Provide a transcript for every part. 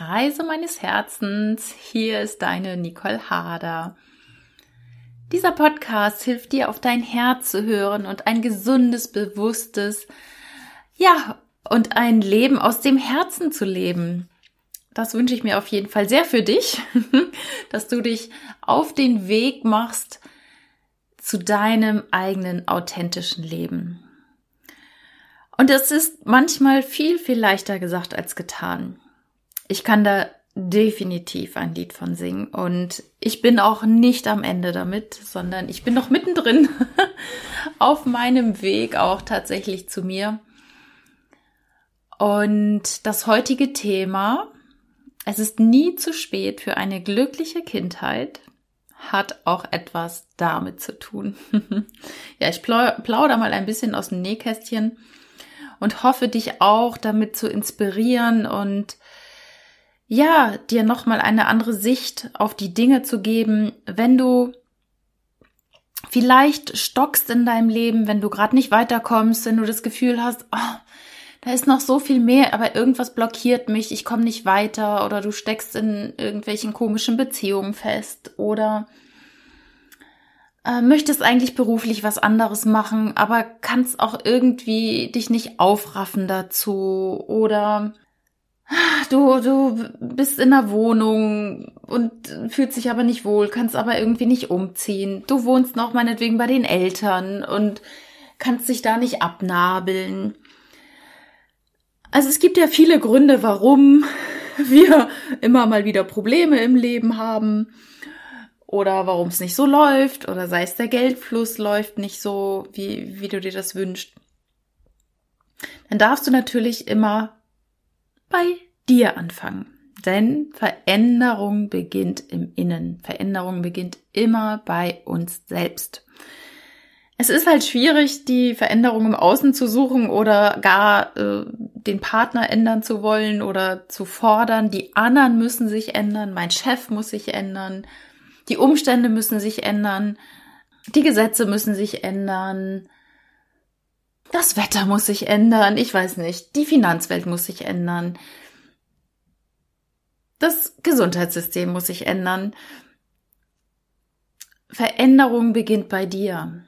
Reise meines Herzens. Hier ist deine Nicole Harder. Dieser Podcast hilft dir, auf dein Herz zu hören und ein gesundes, bewusstes, ja, und ein Leben aus dem Herzen zu leben. Das wünsche ich mir auf jeden Fall sehr für dich, dass du dich auf den Weg machst zu deinem eigenen authentischen Leben. Und es ist manchmal viel, viel leichter gesagt als getan. Ich kann da definitiv ein Lied von singen und ich bin auch nicht am Ende damit, sondern ich bin noch mittendrin auf meinem Weg auch tatsächlich zu mir. Und das heutige Thema, es ist nie zu spät für eine glückliche Kindheit, hat auch etwas damit zu tun. ja, ich plauder mal ein bisschen aus dem Nähkästchen und hoffe dich auch damit zu inspirieren und ja, dir nochmal eine andere Sicht auf die Dinge zu geben, wenn du vielleicht stockst in deinem Leben, wenn du gerade nicht weiterkommst, wenn du das Gefühl hast, oh, da ist noch so viel mehr, aber irgendwas blockiert mich, ich komme nicht weiter oder du steckst in irgendwelchen komischen Beziehungen fest oder äh, möchtest eigentlich beruflich was anderes machen, aber kannst auch irgendwie dich nicht aufraffen dazu oder du, du bist in der Wohnung und fühlst dich aber nicht wohl, kannst aber irgendwie nicht umziehen. Du wohnst noch meinetwegen bei den Eltern und kannst dich da nicht abnabeln. Also es gibt ja viele Gründe, warum wir immer mal wieder Probleme im Leben haben oder warum es nicht so läuft oder sei es der Geldfluss läuft nicht so, wie, wie du dir das wünschst, dann darfst du natürlich immer bei dir anfangen. Denn Veränderung beginnt im Innen. Veränderung beginnt immer bei uns selbst. Es ist halt schwierig, die Veränderung im Außen zu suchen oder gar äh, den Partner ändern zu wollen oder zu fordern. Die anderen müssen sich ändern, mein Chef muss sich ändern, die Umstände müssen sich ändern. Die Gesetze müssen sich ändern. Das Wetter muss sich ändern. Ich weiß nicht. Die Finanzwelt muss sich ändern. Das Gesundheitssystem muss sich ändern. Veränderung beginnt bei dir.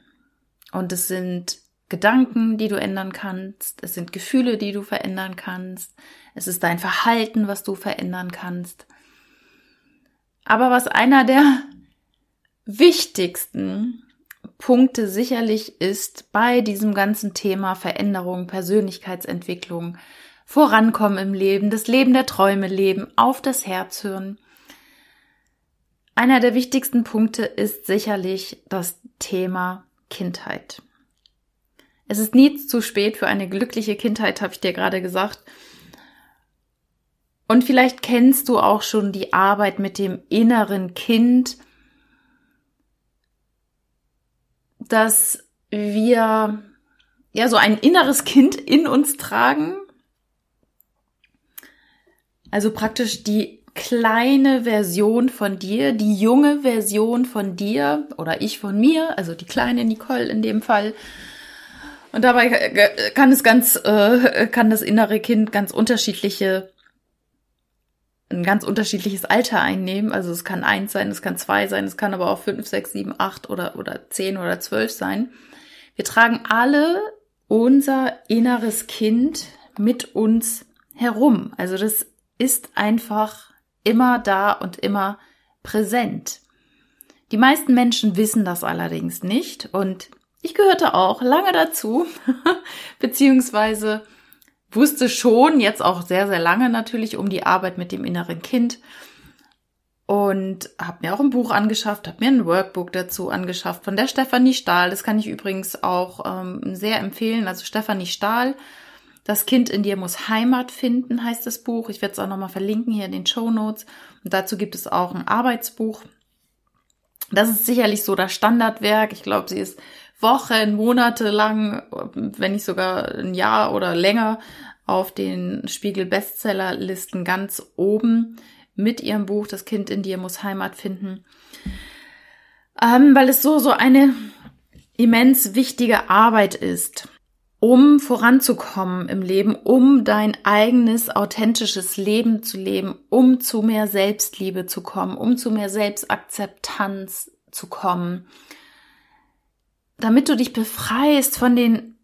Und es sind Gedanken, die du ändern kannst. Es sind Gefühle, die du verändern kannst. Es ist dein Verhalten, was du verändern kannst. Aber was einer der wichtigsten Punkte sicherlich ist bei diesem ganzen Thema Veränderung, Persönlichkeitsentwicklung, Vorankommen im Leben, das Leben der Träume leben, auf das Herz hören. Einer der wichtigsten Punkte ist sicherlich das Thema Kindheit. Es ist nie zu spät für eine glückliche Kindheit, habe ich dir gerade gesagt. Und vielleicht kennst du auch schon die Arbeit mit dem inneren Kind, dass wir ja so ein inneres Kind in uns tragen. Also praktisch die kleine Version von dir, die junge Version von dir oder ich von mir, also die kleine Nicole in dem Fall. Und dabei kann es ganz, äh, kann das innere Kind ganz unterschiedliche ein ganz unterschiedliches Alter einnehmen. Also es kann eins sein, es kann zwei sein, es kann aber auch fünf, sechs, sieben, acht oder, oder zehn oder zwölf sein. Wir tragen alle unser inneres Kind mit uns herum. Also das ist einfach immer da und immer präsent. Die meisten Menschen wissen das allerdings nicht und ich gehörte auch lange dazu, beziehungsweise wusste schon, jetzt auch sehr, sehr lange natürlich, um die Arbeit mit dem inneren Kind und habe mir auch ein Buch angeschafft, habe mir ein Workbook dazu angeschafft von der Stefanie Stahl. Das kann ich übrigens auch ähm, sehr empfehlen. Also Stefanie Stahl, das Kind in dir muss Heimat finden, heißt das Buch. Ich werde es auch nochmal verlinken hier in den Show Notes. Und dazu gibt es auch ein Arbeitsbuch. Das ist sicherlich so das Standardwerk. Ich glaube, sie ist Wochen, Monate lang, wenn nicht sogar ein Jahr oder länger auf den Spiegel Bestsellerlisten ganz oben mit ihrem Buch Das Kind in dir muss Heimat finden. Ähm, weil es so, so eine immens wichtige Arbeit ist. um voranzukommen im Leben, um dein eigenes authentisches Leben zu leben, um zu mehr Selbstliebe zu kommen, um zu mehr Selbstakzeptanz zu kommen, damit du dich befreist von den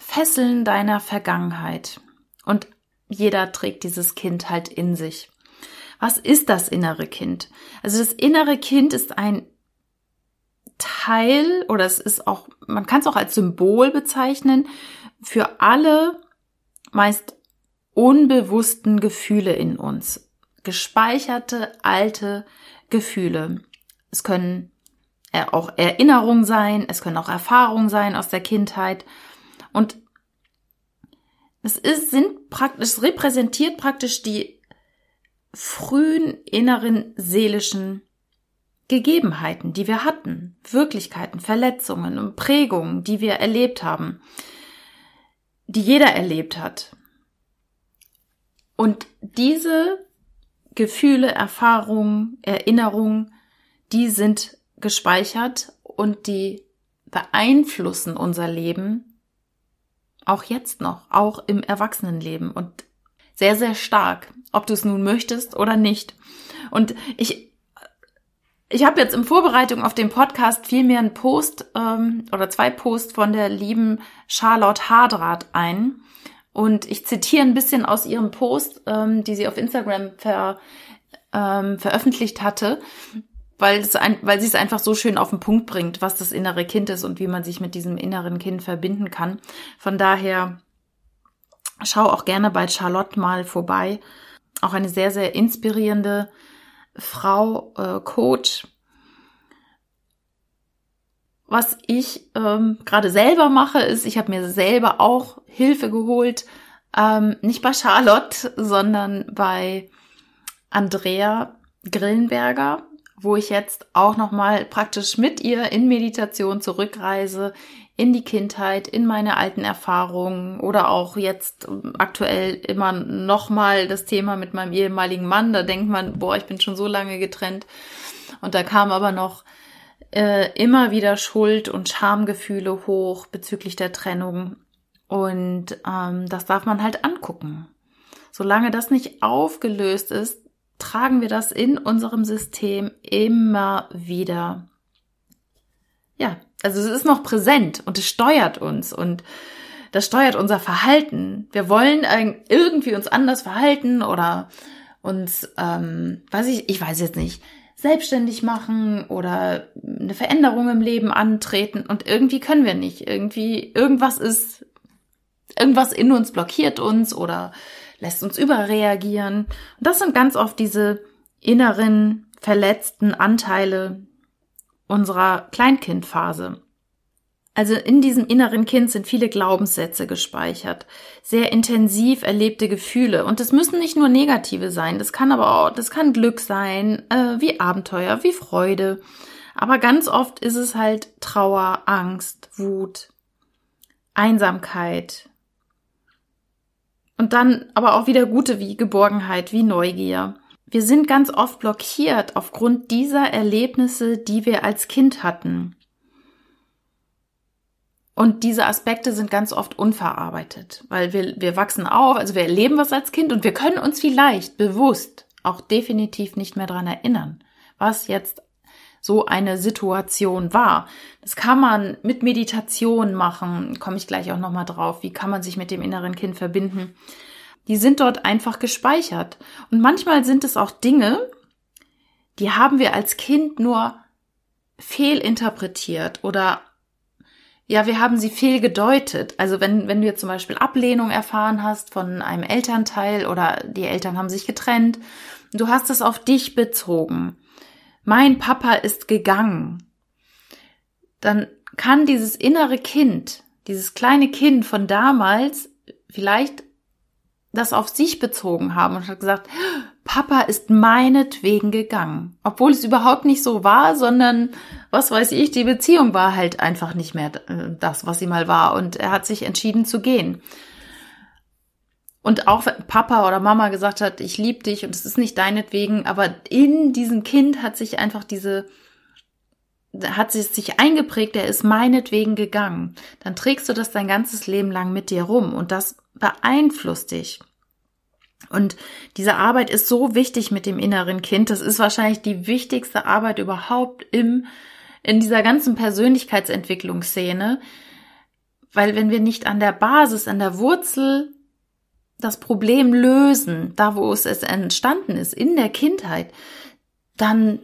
Fesseln deiner Vergangenheit. Und jeder trägt dieses Kind halt in sich. Was ist das innere Kind? Also das innere Kind ist ein Teil oder es ist auch, man kann es auch als Symbol bezeichnen für alle meist unbewussten Gefühle in uns. Gespeicherte alte Gefühle. Es können auch Erinnerungen sein, es können auch Erfahrungen sein aus der Kindheit. Und es ist, sind praktisch, es repräsentiert praktisch die frühen inneren seelischen Gegebenheiten, die wir hatten, Wirklichkeiten, Verletzungen und Prägungen, die wir erlebt haben, die jeder erlebt hat. Und diese Gefühle, Erfahrungen, Erinnerungen, die sind gespeichert und die beeinflussen unser Leben auch jetzt noch, auch im Erwachsenenleben und sehr, sehr stark, ob du es nun möchtest oder nicht. Und ich ich habe jetzt in Vorbereitung auf den Podcast viel mehr einen Post ähm, oder zwei Posts von der lieben Charlotte Hardrath ein. Und ich zitiere ein bisschen aus ihrem Post, ähm, die sie auf Instagram ver, ähm, veröffentlicht hatte, weil, es ein, weil sie es einfach so schön auf den Punkt bringt, was das innere Kind ist und wie man sich mit diesem inneren Kind verbinden kann. Von daher schau auch gerne bei Charlotte mal vorbei. Auch eine sehr, sehr inspirierende Frau äh, Coach. Was ich ähm, gerade selber mache, ist, ich habe mir selber auch Hilfe geholt, ähm, nicht bei Charlotte, sondern bei Andrea Grillenberger, wo ich jetzt auch noch mal praktisch mit ihr in Meditation zurückreise in die Kindheit, in meine alten Erfahrungen oder auch jetzt aktuell immer noch mal das Thema mit meinem ehemaligen Mann. Da denkt man, boah, ich bin schon so lange getrennt. Und da kam aber noch äh, immer wieder Schuld und Schamgefühle hoch bezüglich der Trennung. Und ähm, das darf man halt angucken. Solange das nicht aufgelöst ist, tragen wir das in unserem System immer wieder. Ja, also es ist noch präsent und es steuert uns und das steuert unser Verhalten. Wir wollen irgendwie uns anders verhalten oder uns, ähm, weiß ich, ich weiß jetzt nicht, selbstständig machen oder eine Veränderung im Leben antreten und irgendwie können wir nicht. Irgendwie, irgendwas ist, irgendwas in uns blockiert uns oder lässt uns überreagieren. Und das sind ganz oft diese inneren verletzten Anteile, unserer Kleinkindphase. Also in diesem inneren Kind sind viele Glaubenssätze gespeichert, sehr intensiv erlebte Gefühle und das müssen nicht nur negative sein, das kann aber auch, das kann Glück sein, äh, wie Abenteuer, wie Freude, aber ganz oft ist es halt Trauer, Angst, Wut, Einsamkeit und dann aber auch wieder gute wie Geborgenheit, wie Neugier. Wir sind ganz oft blockiert aufgrund dieser Erlebnisse, die wir als Kind hatten. Und diese Aspekte sind ganz oft unverarbeitet, weil wir, wir wachsen auf, also wir erleben was als Kind und wir können uns vielleicht bewusst auch definitiv nicht mehr dran erinnern, was jetzt so eine Situation war. Das kann man mit Meditation machen, komme ich gleich auch nochmal drauf. Wie kann man sich mit dem inneren Kind verbinden? Die sind dort einfach gespeichert. Und manchmal sind es auch Dinge, die haben wir als Kind nur fehlinterpretiert oder ja, wir haben sie fehlgedeutet. Also wenn, wenn du jetzt zum Beispiel Ablehnung erfahren hast von einem Elternteil oder die Eltern haben sich getrennt, du hast es auf dich bezogen. Mein Papa ist gegangen. Dann kann dieses innere Kind, dieses kleine Kind von damals vielleicht das auf sich bezogen haben und hat gesagt, Papa ist meinetwegen gegangen. Obwohl es überhaupt nicht so war, sondern, was weiß ich, die Beziehung war halt einfach nicht mehr das, was sie mal war. Und er hat sich entschieden zu gehen. Und auch wenn Papa oder Mama gesagt hat, ich liebe dich und es ist nicht deinetwegen, aber in diesem Kind hat sich einfach diese, hat sie sich eingeprägt, der ist meinetwegen gegangen. Dann trägst du das dein ganzes Leben lang mit dir rum und das beeinflusst dich. Und diese Arbeit ist so wichtig mit dem inneren Kind. Das ist wahrscheinlich die wichtigste Arbeit überhaupt im, in dieser ganzen Persönlichkeitsentwicklungsszene. Weil wenn wir nicht an der Basis, an der Wurzel das Problem lösen, da wo es entstanden ist, in der Kindheit, dann,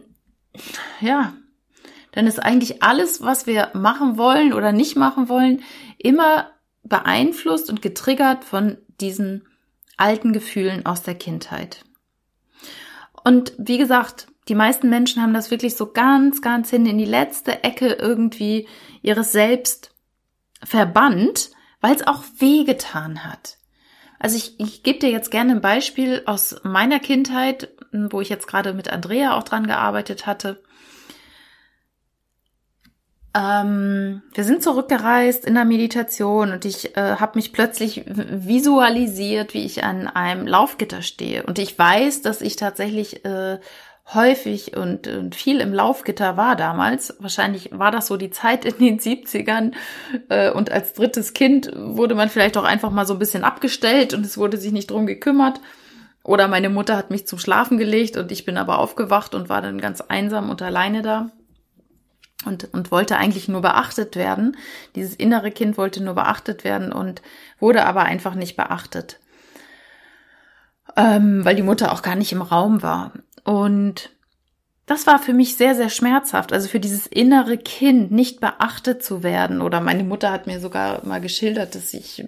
ja, dann ist eigentlich alles, was wir machen wollen oder nicht machen wollen, immer beeinflusst und getriggert von diesen alten Gefühlen aus der Kindheit. Und wie gesagt, die meisten Menschen haben das wirklich so ganz, ganz hin in die letzte Ecke irgendwie ihres Selbst verbannt, weil es auch wehgetan hat. Also ich, ich gebe dir jetzt gerne ein Beispiel aus meiner Kindheit, wo ich jetzt gerade mit Andrea auch dran gearbeitet hatte. Ähm, wir sind zurückgereist in der Meditation und ich äh, habe mich plötzlich visualisiert, wie ich an einem Laufgitter stehe. Und ich weiß, dass ich tatsächlich äh, häufig und, und, viel im Laufgitter war damals. Wahrscheinlich war das so die Zeit in den 70ern. Äh, und als drittes Kind wurde man vielleicht auch einfach mal so ein bisschen abgestellt und es wurde sich nicht drum gekümmert. Oder meine Mutter hat mich zum Schlafen gelegt und ich bin aber aufgewacht und war dann ganz einsam und alleine da und, und wollte eigentlich nur beachtet werden. Dieses innere Kind wollte nur beachtet werden und wurde aber einfach nicht beachtet, ähm, weil die Mutter auch gar nicht im Raum war. Und das war für mich sehr, sehr schmerzhaft. Also für dieses innere Kind nicht beachtet zu werden. Oder meine Mutter hat mir sogar mal geschildert, dass ich,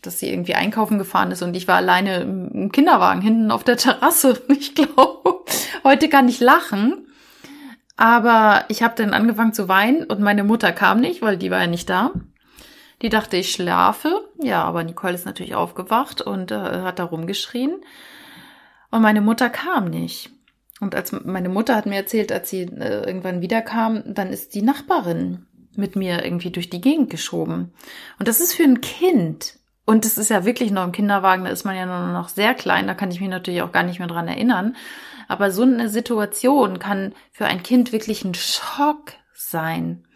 dass sie irgendwie einkaufen gefahren ist und ich war alleine im Kinderwagen hinten auf der Terrasse. Ich glaube, heute kann ich lachen. Aber ich habe dann angefangen zu weinen und meine Mutter kam nicht, weil die war ja nicht da. Die dachte, ich schlafe. Ja, aber Nicole ist natürlich aufgewacht und äh, hat da rumgeschrien. Und meine Mutter kam nicht. Und als meine Mutter hat mir erzählt, als sie äh, irgendwann wiederkam, dann ist die Nachbarin mit mir irgendwie durch die Gegend geschoben. Und das ist für ein Kind. Und es ist ja wirklich noch im Kinderwagen, da ist man ja nur noch sehr klein, da kann ich mich natürlich auch gar nicht mehr dran erinnern. Aber so eine Situation kann für ein Kind wirklich ein Schock sein.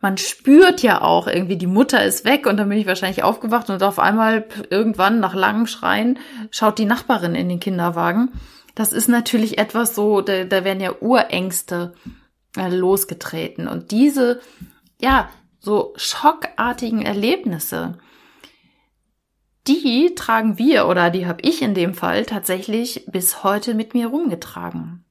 Man spürt ja auch irgendwie, die Mutter ist weg und dann bin ich wahrscheinlich aufgewacht und auf einmal irgendwann nach langem Schreien schaut die Nachbarin in den Kinderwagen. Das ist natürlich etwas so, da, da werden ja Urängste äh, losgetreten und diese, ja, so schockartigen Erlebnisse, die tragen wir oder die habe ich in dem Fall tatsächlich bis heute mit mir rumgetragen.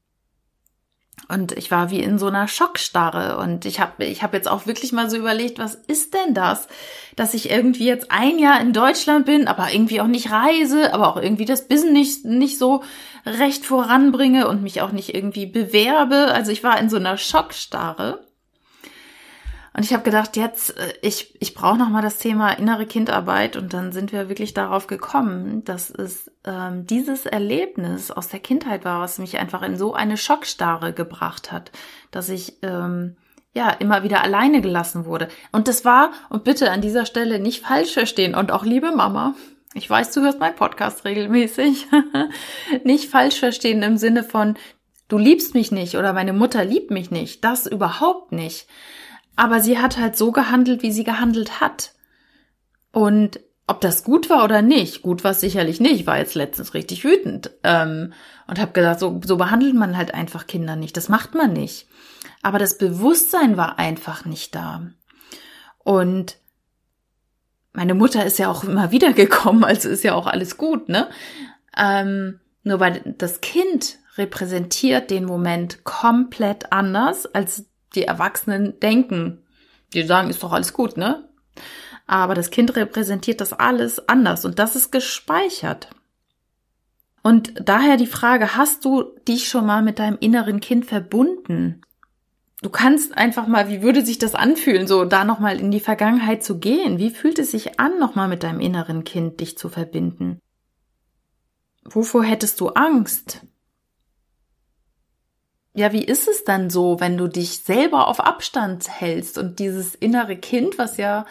Und ich war wie in so einer Schockstarre und ich habe ich hab jetzt auch wirklich mal so überlegt, was ist denn das, dass ich irgendwie jetzt ein Jahr in Deutschland bin, aber irgendwie auch nicht reise, aber auch irgendwie das Business nicht, nicht so recht voranbringe und mich auch nicht irgendwie bewerbe. Also ich war in so einer Schockstarre und ich habe gedacht, jetzt, äh, ich, ich brauche nochmal das Thema innere Kindarbeit. Und dann sind wir wirklich darauf gekommen, dass es ähm, dieses Erlebnis aus der Kindheit war, was mich einfach in so eine Schockstarre gebracht hat, dass ich ähm, ja immer wieder alleine gelassen wurde. Und das war, und bitte an dieser Stelle nicht falsch verstehen und auch liebe Mama, ich weiß, du hörst meinen Podcast regelmäßig, nicht falsch verstehen im Sinne von, du liebst mich nicht oder meine Mutter liebt mich nicht, das überhaupt nicht aber sie hat halt so gehandelt, wie sie gehandelt hat. Und ob das gut war oder nicht, gut war es sicherlich nicht. Ich war jetzt letztens richtig wütend ähm, und habe gesagt, so, so behandelt man halt einfach Kinder nicht. Das macht man nicht. Aber das Bewusstsein war einfach nicht da. Und meine Mutter ist ja auch immer wieder gekommen, also ist ja auch alles gut, ne? Ähm, nur weil das Kind repräsentiert den Moment komplett anders als die Erwachsenen denken. Die sagen, ist doch alles gut, ne? Aber das Kind repräsentiert das alles anders und das ist gespeichert. Und daher die Frage, hast du dich schon mal mit deinem inneren Kind verbunden? Du kannst einfach mal, wie würde sich das anfühlen, so da nochmal in die Vergangenheit zu gehen? Wie fühlt es sich an, nochmal mit deinem inneren Kind dich zu verbinden? Wovor hättest du Angst? Ja, wie ist es dann so, wenn du dich selber auf Abstand hältst und dieses innere Kind, was ja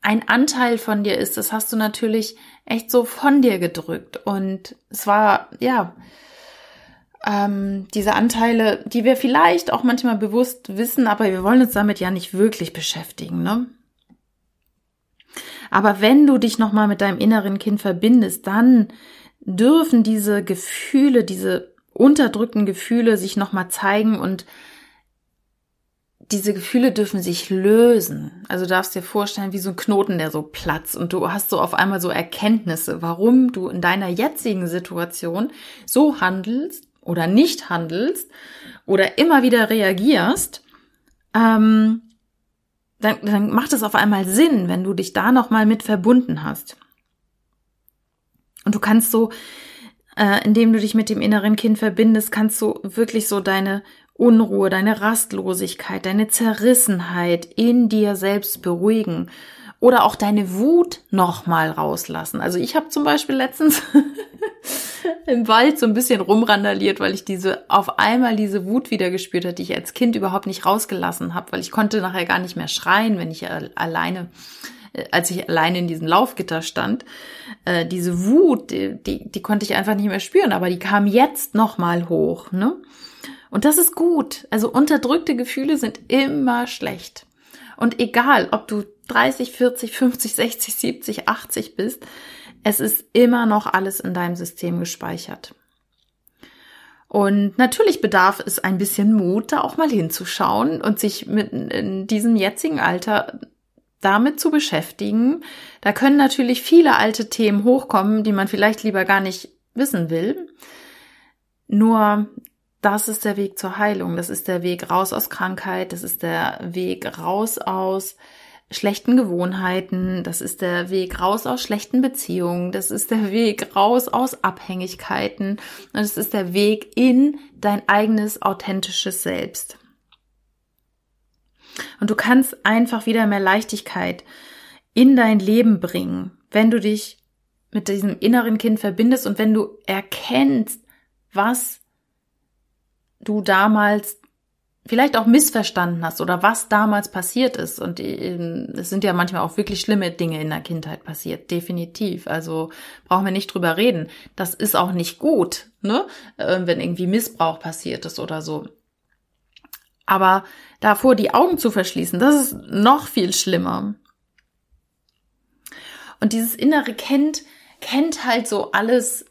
ein Anteil von dir ist, das hast du natürlich echt so von dir gedrückt. Und es war, ja, ähm, diese Anteile, die wir vielleicht auch manchmal bewusst wissen, aber wir wollen uns damit ja nicht wirklich beschäftigen, ne? Aber wenn du dich nochmal mit deinem inneren Kind verbindest, dann dürfen diese Gefühle, diese unterdrückten Gefühle sich nochmal zeigen und diese Gefühle dürfen sich lösen. Also du darfst dir vorstellen, wie so ein Knoten, der so platzt und du hast so auf einmal so Erkenntnisse, warum du in deiner jetzigen Situation so handelst oder nicht handelst oder immer wieder reagierst. Ähm, dann, dann macht es auf einmal Sinn, wenn du dich da nochmal mit verbunden hast. Und du kannst so, äh, indem du dich mit dem inneren Kind verbindest, kannst du wirklich so deine Unruhe, deine Rastlosigkeit, deine Zerrissenheit in dir selbst beruhigen oder auch deine Wut nochmal rauslassen. Also ich habe zum Beispiel letztens im Wald so ein bisschen rumrandaliert, weil ich diese auf einmal diese Wut wieder gespürt hatte, die ich als Kind überhaupt nicht rausgelassen habe, weil ich konnte nachher gar nicht mehr schreien, wenn ich alleine als ich alleine in diesem Laufgitter stand, äh, diese Wut, die, die, die konnte ich einfach nicht mehr spüren, aber die kam jetzt nochmal hoch, ne? Und das ist gut. Also unterdrückte Gefühle sind immer schlecht. Und egal, ob du 30, 40, 50, 60, 70, 80 bist, es ist immer noch alles in deinem System gespeichert. Und natürlich bedarf es ein bisschen Mut, da auch mal hinzuschauen und sich mit in diesem jetzigen Alter damit zu beschäftigen. Da können natürlich viele alte Themen hochkommen, die man vielleicht lieber gar nicht wissen will. Nur das ist der Weg zur Heilung. Das ist der Weg raus aus Krankheit. Das ist der Weg raus aus schlechten Gewohnheiten. Das ist der Weg raus aus schlechten Beziehungen. Das ist der Weg raus aus Abhängigkeiten. Und es ist der Weg in dein eigenes authentisches Selbst. Und du kannst einfach wieder mehr Leichtigkeit in dein Leben bringen, wenn du dich mit diesem inneren Kind verbindest und wenn du erkennst, was du damals vielleicht auch missverstanden hast oder was damals passiert ist. Und ähm, es sind ja manchmal auch wirklich schlimme Dinge in der Kindheit passiert, definitiv. Also brauchen wir nicht drüber reden. Das ist auch nicht gut, ne? Ähm, wenn irgendwie Missbrauch passiert ist oder so. Aber davor die Augen zu verschließen, das ist noch viel schlimmer. Und dieses innere Kind kennt halt so alles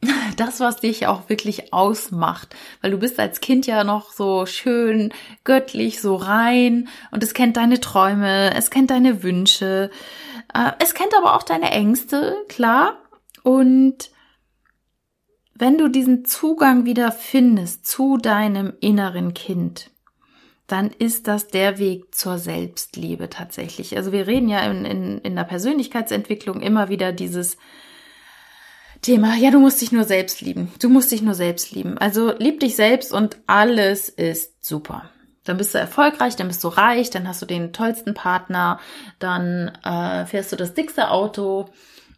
das, was dich auch wirklich ausmacht. Weil du bist als Kind ja noch so schön göttlich, so rein und es kennt deine Träume, es kennt deine Wünsche, äh, es kennt aber auch deine Ängste, klar. Und wenn du diesen Zugang wieder findest zu deinem inneren Kind, dann ist das der Weg zur Selbstliebe tatsächlich. Also wir reden ja in, in, in der Persönlichkeitsentwicklung immer wieder dieses Thema, ja, du musst dich nur selbst lieben. Du musst dich nur selbst lieben. Also lieb dich selbst und alles ist super. Dann bist du erfolgreich, dann bist du reich, dann hast du den tollsten Partner, dann äh, fährst du das dickste Auto,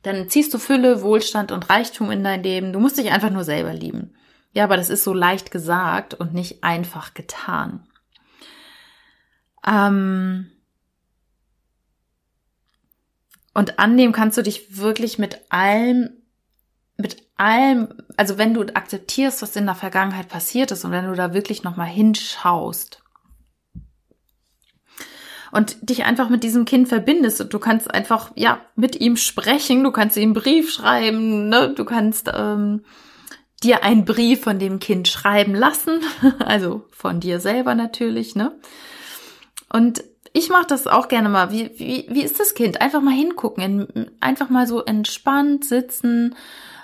dann ziehst du Fülle, Wohlstand und Reichtum in dein Leben. Du musst dich einfach nur selber lieben. Ja, aber das ist so leicht gesagt und nicht einfach getan. Ähm und annehmen kannst du dich wirklich mit allem mit allem, also wenn du akzeptierst, was in der Vergangenheit passiert ist und wenn du da wirklich nochmal hinschaust und dich einfach mit diesem Kind verbindest und du kannst einfach, ja, mit ihm sprechen, du kannst ihm einen Brief schreiben, ne? du kannst ähm, dir einen Brief von dem Kind schreiben lassen, also von dir selber natürlich, ne? Und ich mache das auch gerne mal. Wie, wie, wie ist das Kind? Einfach mal hingucken, einfach mal so entspannt sitzen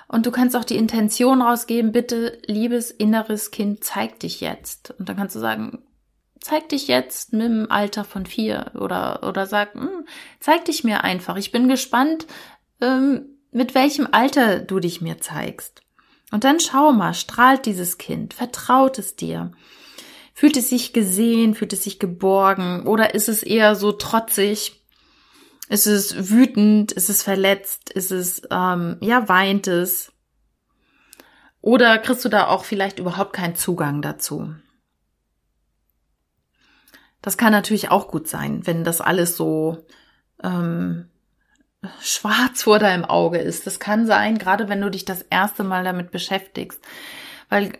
und du kannst auch die Intention rausgeben, bitte, liebes inneres Kind, zeig dich jetzt. Und dann kannst du sagen, zeig dich jetzt mit dem Alter von vier oder, oder sag, hm, zeig dich mir einfach. Ich bin gespannt, ähm, mit welchem Alter du dich mir zeigst. Und dann schau mal, strahlt dieses Kind, vertraut es dir. Fühlt es sich gesehen, fühlt es sich geborgen oder ist es eher so trotzig ist es wütend? Ist es verletzt? Ist es, ähm, ja, weint es? Oder kriegst du da auch vielleicht überhaupt keinen Zugang dazu? Das kann natürlich auch gut sein, wenn das alles so ähm, schwarz vor deinem Auge ist. Das kann sein, gerade wenn du dich das erste Mal damit beschäftigst. Weil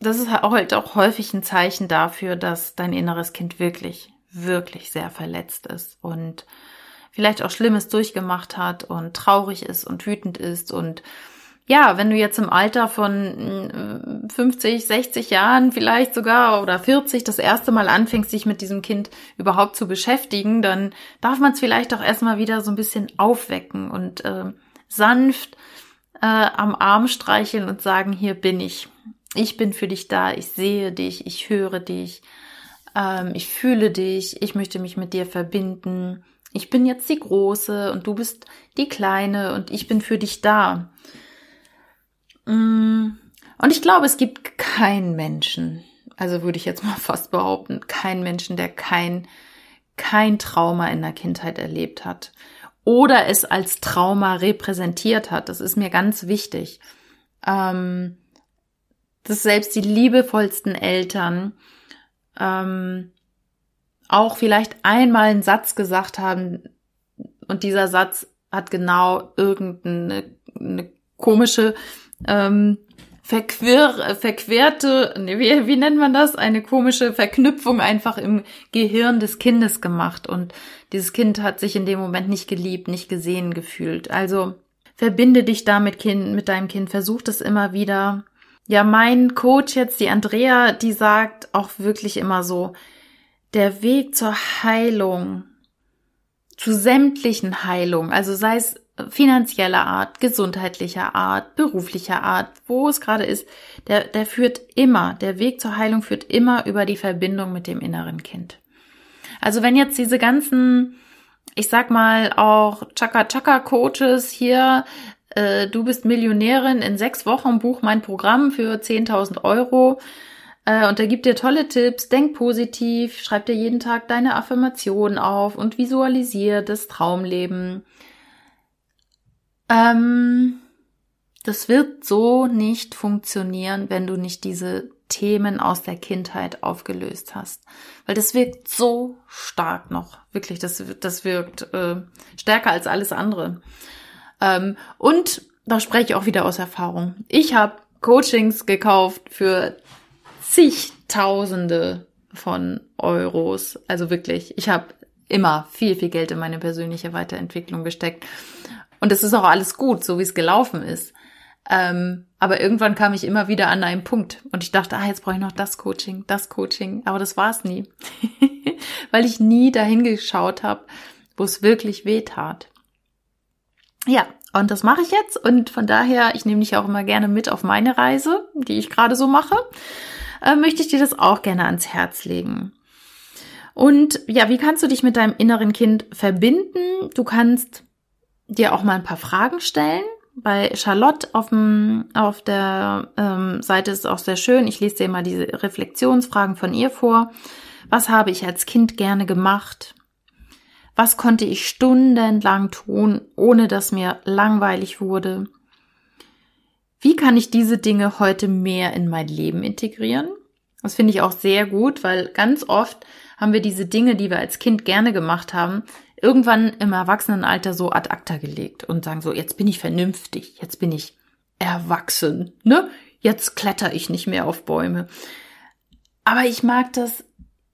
das ist halt auch häufig ein Zeichen dafür, dass dein inneres Kind wirklich, wirklich sehr verletzt ist und vielleicht auch Schlimmes durchgemacht hat und traurig ist und wütend ist und ja, wenn du jetzt im Alter von 50, mm, 60 Jahren vielleicht sogar oder 40 das erste Mal anfängst, dich mit diesem Kind überhaupt zu beschäftigen, dann darf man es vielleicht auch erstmal wieder so ein bisschen aufwecken und äh, sanft äh, am Arm streicheln und sagen, hier bin ich. Ich bin für dich da, ich sehe dich, ich höre dich, ähm, ich fühle dich, ich möchte mich mit dir verbinden. Ich bin jetzt die Große und du bist die Kleine und ich bin für dich da. Mm. Und ich glaube, es gibt keinen Menschen, also würde ich jetzt mal fast behaupten, keinen Menschen, der kein, kein Trauma in der Kindheit erlebt hat oder es als Trauma repräsentiert hat. Das ist mir ganz wichtig. Ähm, dass selbst die liebevollsten Eltern ähm, auch vielleicht einmal einen Satz gesagt haben und dieser Satz hat genau irgendeine eine komische ähm, verquir verquerte, wie, wie nennt man das? Eine komische Verknüpfung einfach im Gehirn des Kindes gemacht. Und dieses Kind hat sich in dem Moment nicht geliebt, nicht gesehen gefühlt. Also verbinde dich da mit, kind, mit deinem Kind, versuch das immer wieder. Ja, mein Coach jetzt, die Andrea, die sagt auch wirklich immer so, der Weg zur Heilung, zu sämtlichen Heilungen, also sei es finanzieller Art, gesundheitlicher Art, beruflicher Art, wo es gerade ist, der, der führt immer, der Weg zur Heilung führt immer über die Verbindung mit dem inneren Kind. Also wenn jetzt diese ganzen, ich sag mal auch Chaka-Chaka-Coaches hier, äh, du bist Millionärin, in sechs Wochen buch mein Programm für 10.000 Euro, äh, und er gibt dir tolle Tipps, denk positiv, schreib dir jeden Tag deine Affirmationen auf und visualisier das Traumleben ähm, das wird so nicht funktionieren, wenn du nicht diese Themen aus der Kindheit aufgelöst hast. Weil das wirkt so stark noch. Wirklich, das, das wirkt äh, stärker als alles andere. Ähm, und da spreche ich auch wieder aus Erfahrung. Ich habe Coachings gekauft für zigtausende von Euros. Also wirklich, ich habe immer viel, viel Geld in meine persönliche Weiterentwicklung gesteckt. Und es ist auch alles gut, so wie es gelaufen ist. Ähm, aber irgendwann kam ich immer wieder an einen Punkt und ich dachte, ah, jetzt brauche ich noch das Coaching, das Coaching. Aber das war es nie, weil ich nie dahin geschaut habe, wo es wirklich weh tat. Ja, und das mache ich jetzt und von daher, ich nehme dich auch immer gerne mit auf meine Reise, die ich gerade so mache, äh, möchte ich dir das auch gerne ans Herz legen. Und ja, wie kannst du dich mit deinem inneren Kind verbinden? Du kannst dir auch mal ein paar Fragen stellen. Bei Charlotte auf, dem, auf der ähm, Seite ist es auch sehr schön. Ich lese dir mal diese Reflexionsfragen von ihr vor. Was habe ich als Kind gerne gemacht? Was konnte ich stundenlang tun, ohne dass mir langweilig wurde? Wie kann ich diese Dinge heute mehr in mein Leben integrieren? Das finde ich auch sehr gut, weil ganz oft haben wir diese Dinge, die wir als Kind gerne gemacht haben, irgendwann im Erwachsenenalter so ad acta gelegt und sagen so, jetzt bin ich vernünftig, jetzt bin ich erwachsen, ne? Jetzt kletter ich nicht mehr auf Bäume. Aber ich mag das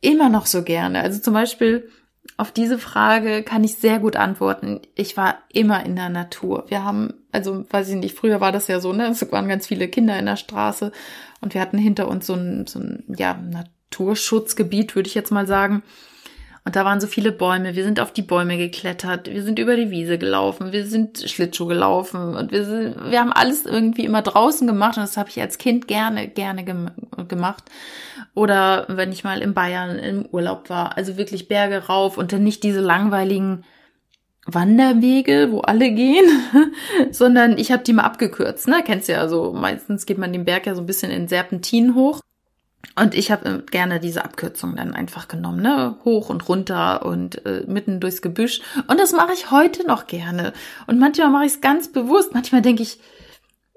immer noch so gerne. Also zum Beispiel auf diese Frage kann ich sehr gut antworten. Ich war immer in der Natur. Wir haben, also weiß ich nicht, früher war das ja so, ne? Es waren ganz viele Kinder in der Straße und wir hatten hinter uns so ein, so ein ja, Naturschutzgebiet, würde ich jetzt mal sagen. Und da waren so viele Bäume. Wir sind auf die Bäume geklettert. Wir sind über die Wiese gelaufen. Wir sind Schlittschuh gelaufen. Und wir sind, wir haben alles irgendwie immer draußen gemacht. Und das habe ich als Kind gerne, gerne gem gemacht. Oder wenn ich mal in Bayern im Urlaub war. Also wirklich Berge rauf und dann nicht diese langweiligen Wanderwege, wo alle gehen, sondern ich habe die mal abgekürzt. Ne? Kennst ja, also meistens geht man den Berg ja so ein bisschen in Serpentinen hoch. Und ich habe äh, gerne diese Abkürzung dann einfach genommen, ne? Hoch und runter und äh, mitten durchs Gebüsch. Und das mache ich heute noch gerne. Und manchmal mache ich es ganz bewusst. Manchmal denke ich,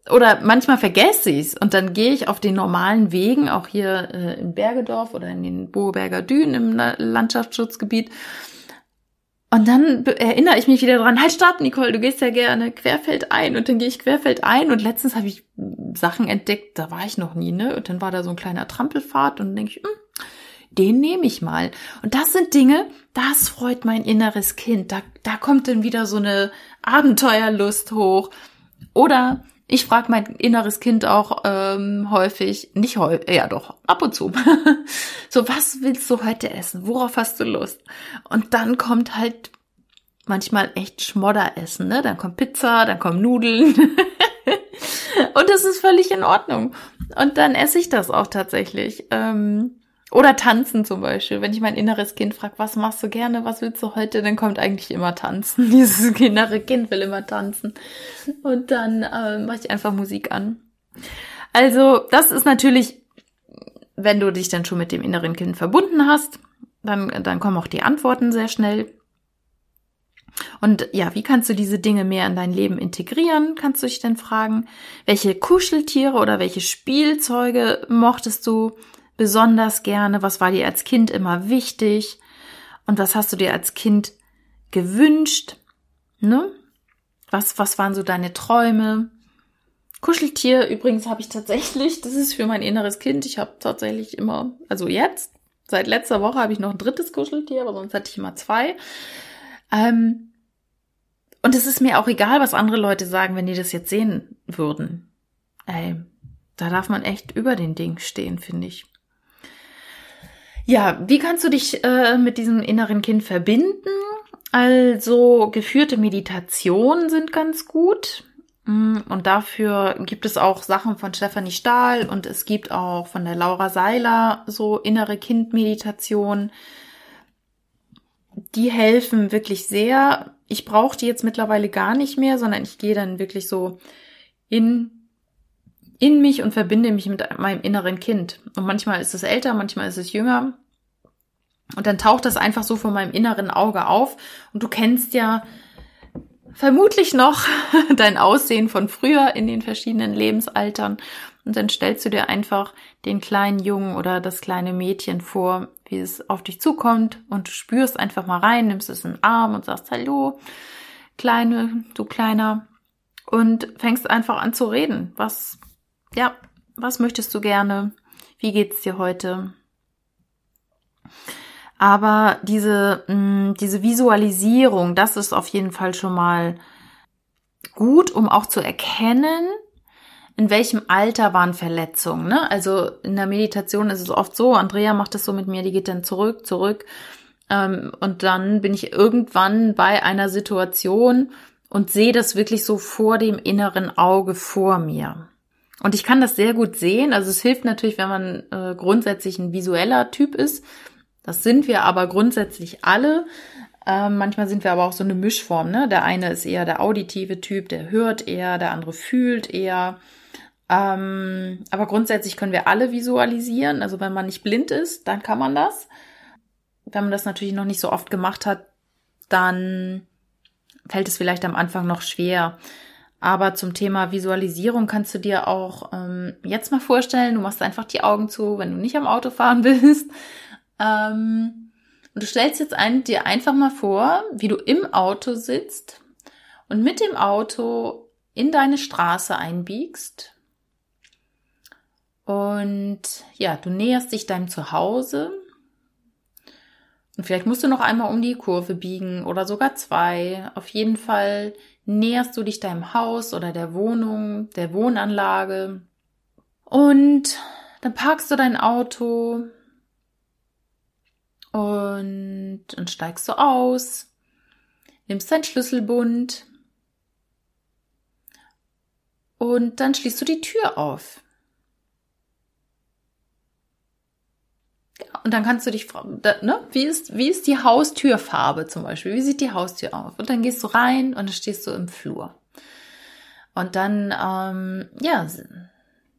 oder manchmal vergesse ich es und dann gehe ich auf den normalen Wegen, auch hier äh, in Bergedorf oder in den Boberger Dünen im Landschaftsschutzgebiet. Und dann erinnere ich mich wieder dran, halt stopp, Nicole, du gehst ja gerne querfeld ein und dann gehe ich querfeld ein und letztens habe ich Sachen entdeckt, da war ich noch nie, ne? Und dann war da so ein kleiner Trampelpfad und denke ich, hm, den nehme ich mal. Und das sind Dinge, das freut mein inneres Kind. Da, da kommt dann wieder so eine Abenteuerlust hoch. Oder ich frage mein inneres Kind auch ähm, häufig, nicht häufig, ja doch, ab und zu. so, was willst du heute essen? Worauf hast du Lust? Und dann kommt halt manchmal echt Schmodderessen, ne? Dann kommt Pizza, dann kommen Nudeln. und das ist völlig in Ordnung. Und dann esse ich das auch tatsächlich. Ähm, oder tanzen zum Beispiel. Wenn ich mein inneres Kind frage, was machst du gerne, was willst du heute, dann kommt eigentlich immer tanzen. Dieses innere Kind will immer tanzen. Und dann äh, mache ich einfach Musik an. Also das ist natürlich, wenn du dich dann schon mit dem inneren Kind verbunden hast, dann, dann kommen auch die Antworten sehr schnell. Und ja, wie kannst du diese Dinge mehr in dein Leben integrieren? Kannst du dich denn fragen, welche Kuscheltiere oder welche Spielzeuge mochtest du besonders gerne? Was war dir als Kind immer wichtig? Und was hast du dir als Kind gewünscht? Ne? Was, was waren so deine Träume? Kuscheltier übrigens habe ich tatsächlich, das ist für mein inneres Kind. Ich habe tatsächlich immer, also jetzt, seit letzter Woche habe ich noch ein drittes Kuscheltier, aber sonst hatte ich immer zwei. Ähm, und es ist mir auch egal, was andere Leute sagen, wenn die das jetzt sehen würden. Ey, da darf man echt über den Ding stehen, finde ich. Ja, wie kannst du dich äh, mit diesem inneren Kind verbinden? Also geführte Meditationen sind ganz gut. Mm, und dafür gibt es auch Sachen von Stefanie Stahl und es gibt auch von der Laura Seiler so innere Kind-Meditation. Die helfen wirklich sehr. Ich brauche die jetzt mittlerweile gar nicht mehr, sondern ich gehe dann wirklich so in in mich und verbinde mich mit meinem inneren Kind. Und manchmal ist es älter, manchmal ist es jünger. Und dann taucht das einfach so vor meinem inneren Auge auf. Und du kennst ja vermutlich noch dein Aussehen von früher in den verschiedenen Lebensaltern. Und dann stellst du dir einfach den kleinen Jungen oder das kleine Mädchen vor, wie es auf dich zukommt und du spürst einfach mal rein, nimmst es in den Arm und sagst Hallo, kleine, du kleiner und fängst einfach an zu reden. Was ja, was möchtest du gerne? Wie geht's dir heute? Aber diese, mh, mm, diese Visualisierung, das ist auf jeden Fall schon mal gut, um auch zu erkennen, in welchem Alter waren Verletzungen. Ne? Also in der Meditation ist es oft so, Andrea macht das so mit mir, die geht dann zurück, zurück. Ähm, und dann bin ich irgendwann bei einer Situation und sehe das wirklich so vor dem inneren Auge vor mir. Und ich kann das sehr gut sehen. Also es hilft natürlich, wenn man äh, grundsätzlich ein visueller Typ ist. Das sind wir aber grundsätzlich alle. Ähm, manchmal sind wir aber auch so eine Mischform. Ne? Der eine ist eher der auditive Typ, der hört eher, der andere fühlt eher. Ähm, aber grundsätzlich können wir alle visualisieren. Also wenn man nicht blind ist, dann kann man das. Wenn man das natürlich noch nicht so oft gemacht hat, dann fällt es vielleicht am Anfang noch schwer. Aber zum Thema Visualisierung kannst du dir auch ähm, jetzt mal vorstellen, du machst einfach die Augen zu, wenn du nicht am Auto fahren bist. Ähm, und du stellst jetzt ein, dir einfach mal vor, wie du im Auto sitzt und mit dem Auto in deine Straße einbiegst. Und ja, du näherst dich deinem Zuhause. Und vielleicht musst du noch einmal um die Kurve biegen oder sogar zwei. Auf jeden Fall näherst du dich deinem Haus oder der Wohnung, der Wohnanlage und dann parkst du dein Auto und, und steigst du aus, nimmst dein Schlüsselbund und dann schließt du die Tür auf. Und dann kannst du dich fragen, ne, wie ist, wie ist die Haustürfarbe zum Beispiel? Wie sieht die Haustür aus? Und dann gehst du rein und dann stehst du im Flur. Und dann, ähm, ja,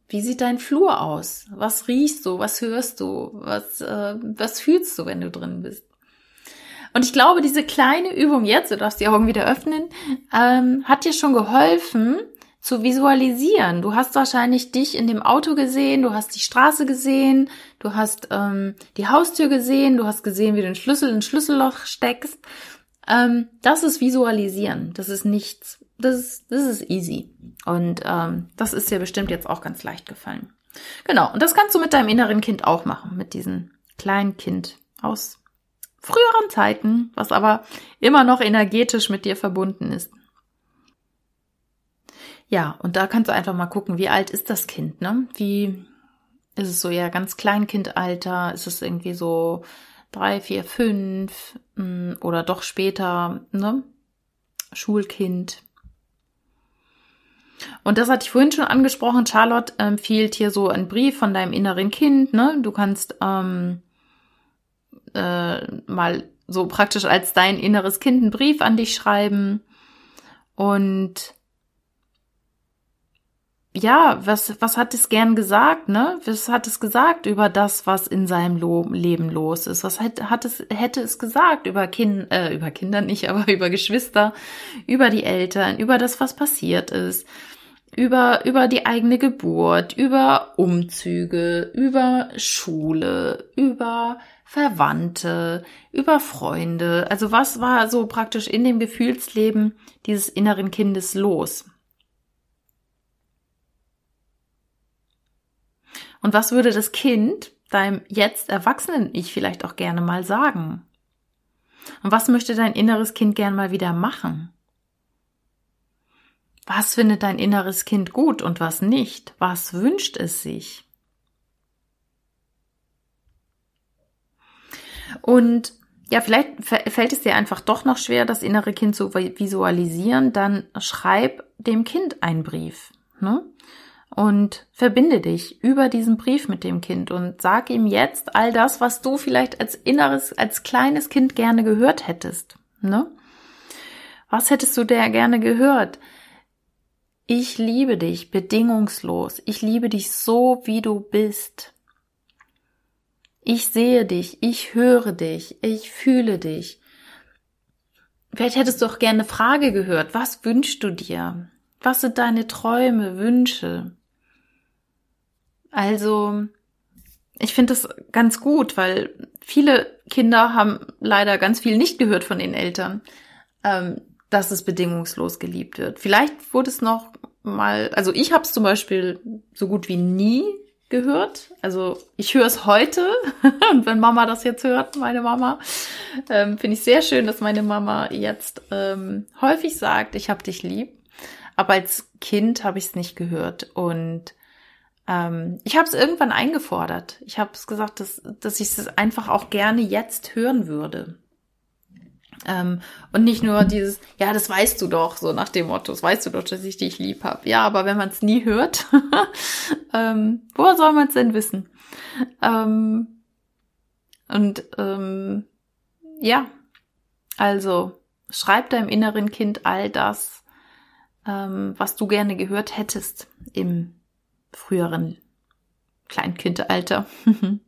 wie sieht dein Flur aus? Was riechst du? Was hörst du? Was, äh, was fühlst du, wenn du drin bist? Und ich glaube, diese kleine Übung jetzt, du darfst die Augen wieder öffnen, ähm, hat dir schon geholfen, zu visualisieren. Du hast wahrscheinlich dich in dem Auto gesehen, du hast die Straße gesehen, du hast ähm, die Haustür gesehen, du hast gesehen, wie du den Schlüssel ins Schlüsselloch steckst. Ähm, das ist Visualisieren. Das ist nichts das ist, das ist easy. Und ähm, das ist dir bestimmt jetzt auch ganz leicht gefallen. Genau, und das kannst du mit deinem inneren Kind auch machen, mit diesem kleinen Kind aus früheren Zeiten, was aber immer noch energetisch mit dir verbunden ist. Ja, und da kannst du einfach mal gucken, wie alt ist das Kind, ne? Wie ist es so ja ganz Kleinkindalter? Ist es irgendwie so drei, vier, fünf mm, oder doch später, ne? Schulkind. Und das hatte ich vorhin schon angesprochen. Charlotte empfiehlt hier so ein Brief von deinem inneren Kind. Ne? Du kannst ähm, äh, mal so praktisch als dein inneres Kind einen Brief an dich schreiben. Und ja, was, was hat es gern gesagt, ne? Was hat es gesagt über das, was in seinem Lo Leben los ist? Was hat, hat es, hätte es gesagt über Kind, äh, über Kinder nicht, aber über Geschwister, über die Eltern, über das, was passiert ist, über, über die eigene Geburt, über Umzüge, über Schule, über Verwandte, über Freunde. Also was war so praktisch in dem Gefühlsleben dieses inneren Kindes los? Und was würde das Kind deinem jetzt erwachsenen Ich vielleicht auch gerne mal sagen? Und was möchte dein inneres Kind gern mal wieder machen? Was findet dein inneres Kind gut und was nicht? Was wünscht es sich? Und ja, vielleicht fällt es dir einfach doch noch schwer, das innere Kind zu visualisieren, dann schreib dem Kind einen Brief. Ne? Und verbinde dich über diesen Brief mit dem Kind und sag ihm jetzt all das, was du vielleicht als inneres, als kleines Kind gerne gehört hättest. Ne? Was hättest du der gerne gehört? Ich liebe dich bedingungslos. Ich liebe dich so, wie du bist. Ich sehe dich, ich höre dich, ich fühle dich. Vielleicht hättest du auch gerne eine Frage gehört. Was wünschst du dir? Was sind deine Träume, Wünsche? Also, ich finde das ganz gut, weil viele Kinder haben leider ganz viel nicht gehört von den Eltern, ähm, dass es bedingungslos geliebt wird. Vielleicht wurde es noch mal, also ich habe es zum Beispiel so gut wie nie gehört. Also ich höre es heute und wenn Mama das jetzt hört, meine Mama, ähm, finde ich sehr schön, dass meine Mama jetzt ähm, häufig sagt, ich habe dich lieb. Aber als Kind habe ich es nicht gehört und ähm, ich habe es irgendwann eingefordert. Ich habe es gesagt, dass, dass ich es einfach auch gerne jetzt hören würde. Ähm, und nicht nur dieses, ja, das weißt du doch, so nach dem Motto, das weißt du doch, dass ich dich lieb hab. Ja, aber wenn man es nie hört, ähm, woher soll man es denn wissen? Ähm, und ähm, ja, also schreib deinem inneren Kind all das, ähm, was du gerne gehört hättest im früheren Kleinkindalter.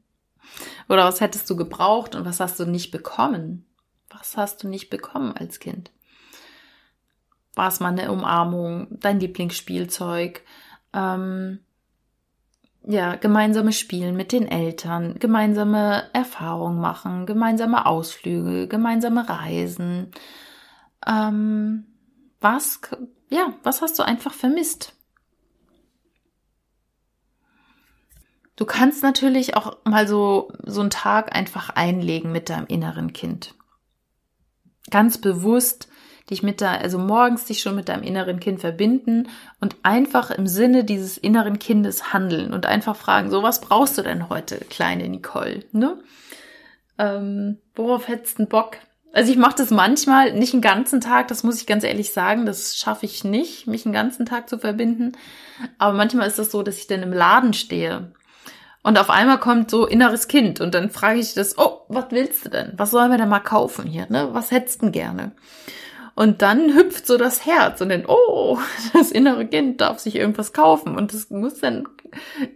Oder was hättest du gebraucht und was hast du nicht bekommen? Was hast du nicht bekommen als Kind? War es mal eine Umarmung, dein Lieblingsspielzeug, ähm, ja, gemeinsame Spielen mit den Eltern, gemeinsame Erfahrungen machen, gemeinsame Ausflüge, gemeinsame Reisen. Ähm, was, ja, was hast du einfach vermisst? Du kannst natürlich auch mal so, so einen Tag einfach einlegen mit deinem inneren Kind ganz bewusst dich mit da, also morgens dich schon mit deinem inneren Kind verbinden und einfach im Sinne dieses inneren Kindes handeln und einfach fragen, so was brauchst du denn heute, kleine Nicole, ne? Ähm, worauf hättest du Bock? Also ich mache das manchmal, nicht einen ganzen Tag, das muss ich ganz ehrlich sagen, das schaffe ich nicht, mich einen ganzen Tag zu verbinden. Aber manchmal ist das so, dass ich dann im Laden stehe und auf einmal kommt so inneres Kind und dann frage ich das, oh, was willst du denn? Was sollen wir denn mal kaufen hier? Ne? Was hättest du denn gerne? Und dann hüpft so das Herz und dann, oh, das innere Kind darf sich irgendwas kaufen und das muss dann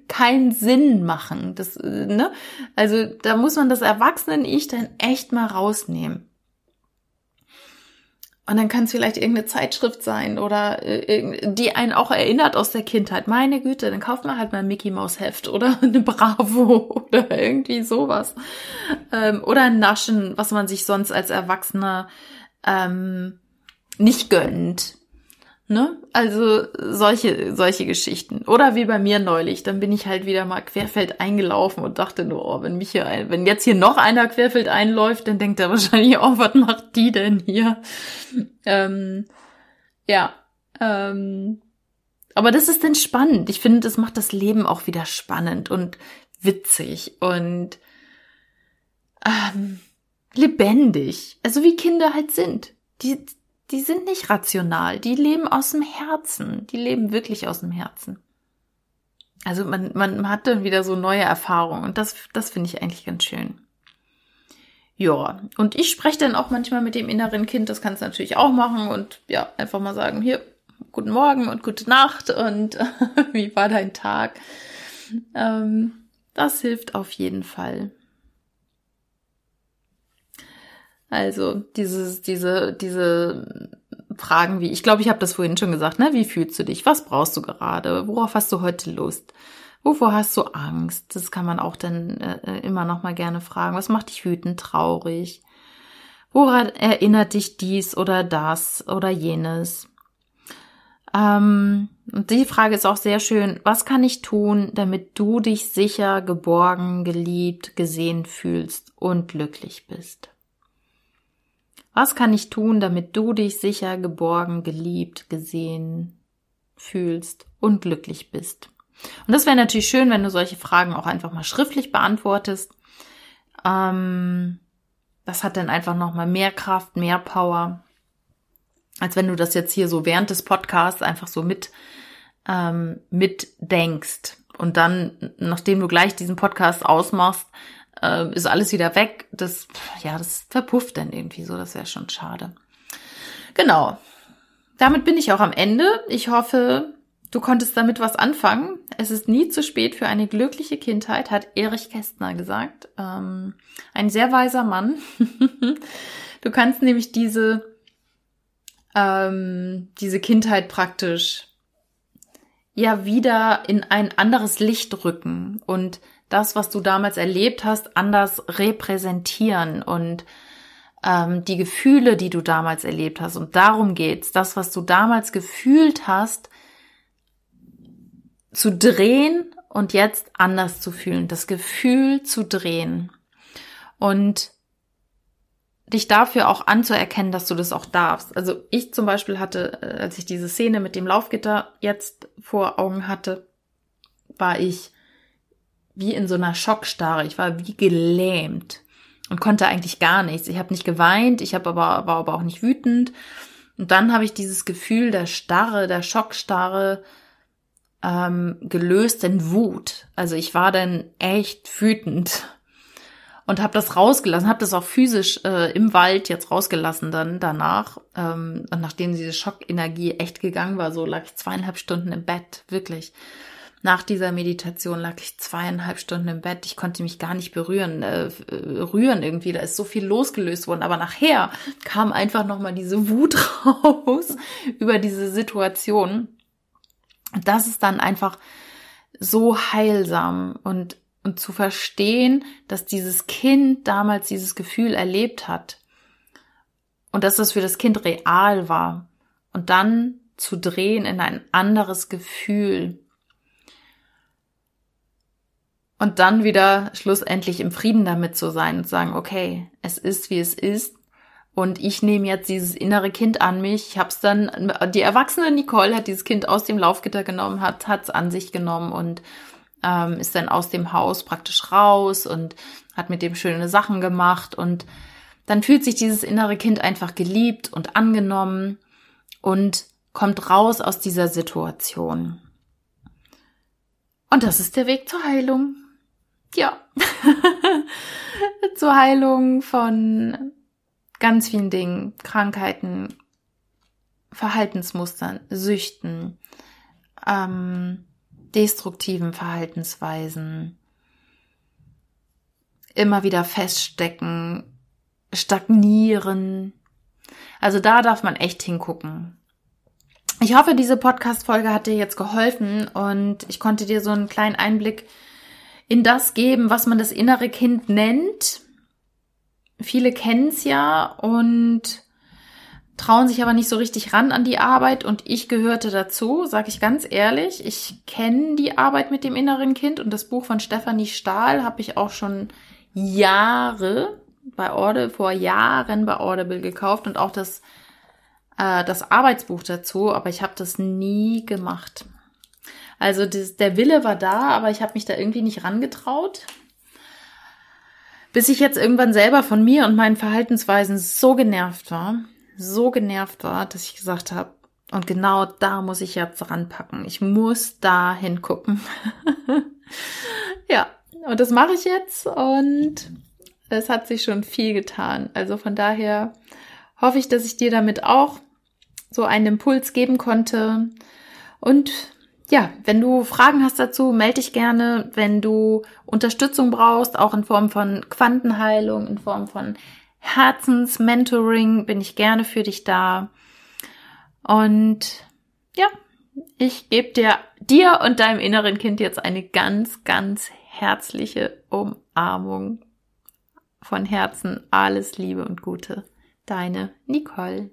keinen Sinn machen. Das, ne? Also da muss man das Erwachsenen-Ich dann echt mal rausnehmen. Und dann kann es vielleicht irgendeine Zeitschrift sein oder äh, die einen auch erinnert aus der Kindheit. Meine Güte, dann kauft man halt mal ein Mickey Maus Heft oder eine Bravo oder irgendwie sowas. Ähm, oder ein Naschen, was man sich sonst als Erwachsener ähm, nicht gönnt. Ne? Also solche, solche Geschichten. Oder wie bei mir neulich, dann bin ich halt wieder mal querfeld eingelaufen und dachte nur, oh, wenn mich hier ein, wenn jetzt hier noch einer querfeld einläuft, dann denkt er wahrscheinlich, oh, was macht die denn hier? Ähm, ja. Ähm, aber das ist dann spannend. Ich finde, das macht das Leben auch wieder spannend und witzig und ähm, lebendig. Also wie Kinder halt sind. Die, die sind nicht rational. Die leben aus dem Herzen. Die leben wirklich aus dem Herzen. Also man, man hat dann wieder so neue Erfahrungen und das, das finde ich eigentlich ganz schön. Ja, und ich spreche dann auch manchmal mit dem inneren Kind, das kannst du natürlich auch machen und ja, einfach mal sagen, hier, guten Morgen und gute Nacht und wie war dein Tag? Ähm, das hilft auf jeden Fall. Also dieses, diese, diese Fragen wie, ich glaube, ich habe das vorhin schon gesagt, ne? Wie fühlst du dich? Was brauchst du gerade? Worauf hast du heute Lust? Wovor hast du Angst? Das kann man auch dann äh, immer noch mal gerne fragen. Was macht dich wütend, traurig? Woran erinnert dich dies oder das oder jenes? Ähm, und die Frage ist auch sehr schön. Was kann ich tun, damit du dich sicher, geborgen, geliebt, gesehen fühlst und glücklich bist? Was kann ich tun, damit du dich sicher, geborgen, geliebt, gesehen fühlst und glücklich bist? Und das wäre natürlich schön, wenn du solche Fragen auch einfach mal schriftlich beantwortest. Ähm, das hat dann einfach nochmal mehr Kraft, mehr Power, als wenn du das jetzt hier so während des Podcasts einfach so mit ähm, mitdenkst und dann, nachdem du gleich diesen Podcast ausmachst, äh, ist alles wieder weg. Das, ja, das verpufft dann irgendwie so. Das wäre schon schade. Genau. Damit bin ich auch am Ende. Ich hoffe, du konntest damit was anfangen. Es ist nie zu spät für eine glückliche Kindheit, hat Erich Kästner gesagt. Ähm, ein sehr weiser Mann. du kannst nämlich diese, ähm, diese Kindheit praktisch ja wieder in ein anderes Licht rücken und das, was du damals erlebt hast, anders repräsentieren und ähm, die Gefühle, die du damals erlebt hast. Und darum geht's, das, was du damals gefühlt hast, zu drehen und jetzt anders zu fühlen. Das Gefühl zu drehen. Und dich dafür auch anzuerkennen, dass du das auch darfst. Also ich zum Beispiel hatte, äh, als ich diese Szene mit dem Laufgitter jetzt vor Augen hatte, war ich wie in so einer Schockstarre. Ich war wie gelähmt und konnte eigentlich gar nichts. Ich habe nicht geweint, ich habe aber war aber auch nicht wütend. Und dann habe ich dieses Gefühl der Starre, der Schockstarre ähm, gelöst in Wut. Also ich war dann echt wütend und habe das rausgelassen, habe das auch physisch äh, im Wald jetzt rausgelassen dann danach. Ähm, und nachdem diese Schockenergie echt gegangen war, so lag ich zweieinhalb Stunden im Bett, wirklich. Nach dieser Meditation lag ich zweieinhalb Stunden im Bett. Ich konnte mich gar nicht berühren, äh, rühren irgendwie. Da ist so viel losgelöst worden. Aber nachher kam einfach nochmal diese Wut raus über diese Situation. Das ist dann einfach so heilsam und, und zu verstehen, dass dieses Kind damals dieses Gefühl erlebt hat und dass das für das Kind real war und dann zu drehen in ein anderes Gefühl und dann wieder schlussendlich im Frieden damit zu sein und sagen, okay, es ist wie es ist und ich nehme jetzt dieses innere Kind an mich. Ich habe es dann, die erwachsene Nicole hat dieses Kind aus dem Laufgitter genommen, hat es an sich genommen und ähm, ist dann aus dem Haus praktisch raus und hat mit dem schöne Sachen gemacht und dann fühlt sich dieses innere Kind einfach geliebt und angenommen und kommt raus aus dieser Situation. Und das ist der Weg zur Heilung ja, zur Heilung von ganz vielen Dingen, Krankheiten, Verhaltensmustern, Süchten, ähm, destruktiven Verhaltensweisen, immer wieder feststecken, stagnieren. Also da darf man echt hingucken. Ich hoffe, diese Podcast-Folge hat dir jetzt geholfen und ich konnte dir so einen kleinen Einblick in das geben, was man das innere Kind nennt. Viele kennen es ja und trauen sich aber nicht so richtig ran an die Arbeit und ich gehörte dazu, sage ich ganz ehrlich. Ich kenne die Arbeit mit dem inneren Kind und das Buch von Stefanie Stahl habe ich auch schon Jahre bei Audible, vor Jahren bei Audible gekauft und auch das, äh, das Arbeitsbuch dazu, aber ich habe das nie gemacht. Also das, der Wille war da, aber ich habe mich da irgendwie nicht rangetraut. Bis ich jetzt irgendwann selber von mir und meinen Verhaltensweisen so genervt war, so genervt war, dass ich gesagt habe, und genau da muss ich jetzt ranpacken. Ich muss da hingucken. ja, und das mache ich jetzt und es hat sich schon viel getan. Also von daher hoffe ich, dass ich dir damit auch so einen Impuls geben konnte. Und ja, wenn du Fragen hast dazu, melde dich gerne. Wenn du Unterstützung brauchst, auch in Form von Quantenheilung, in Form von Herzensmentoring, bin ich gerne für dich da. Und ja, ich gebe dir, dir und deinem inneren Kind jetzt eine ganz, ganz herzliche Umarmung. Von Herzen alles Liebe und Gute. Deine Nicole.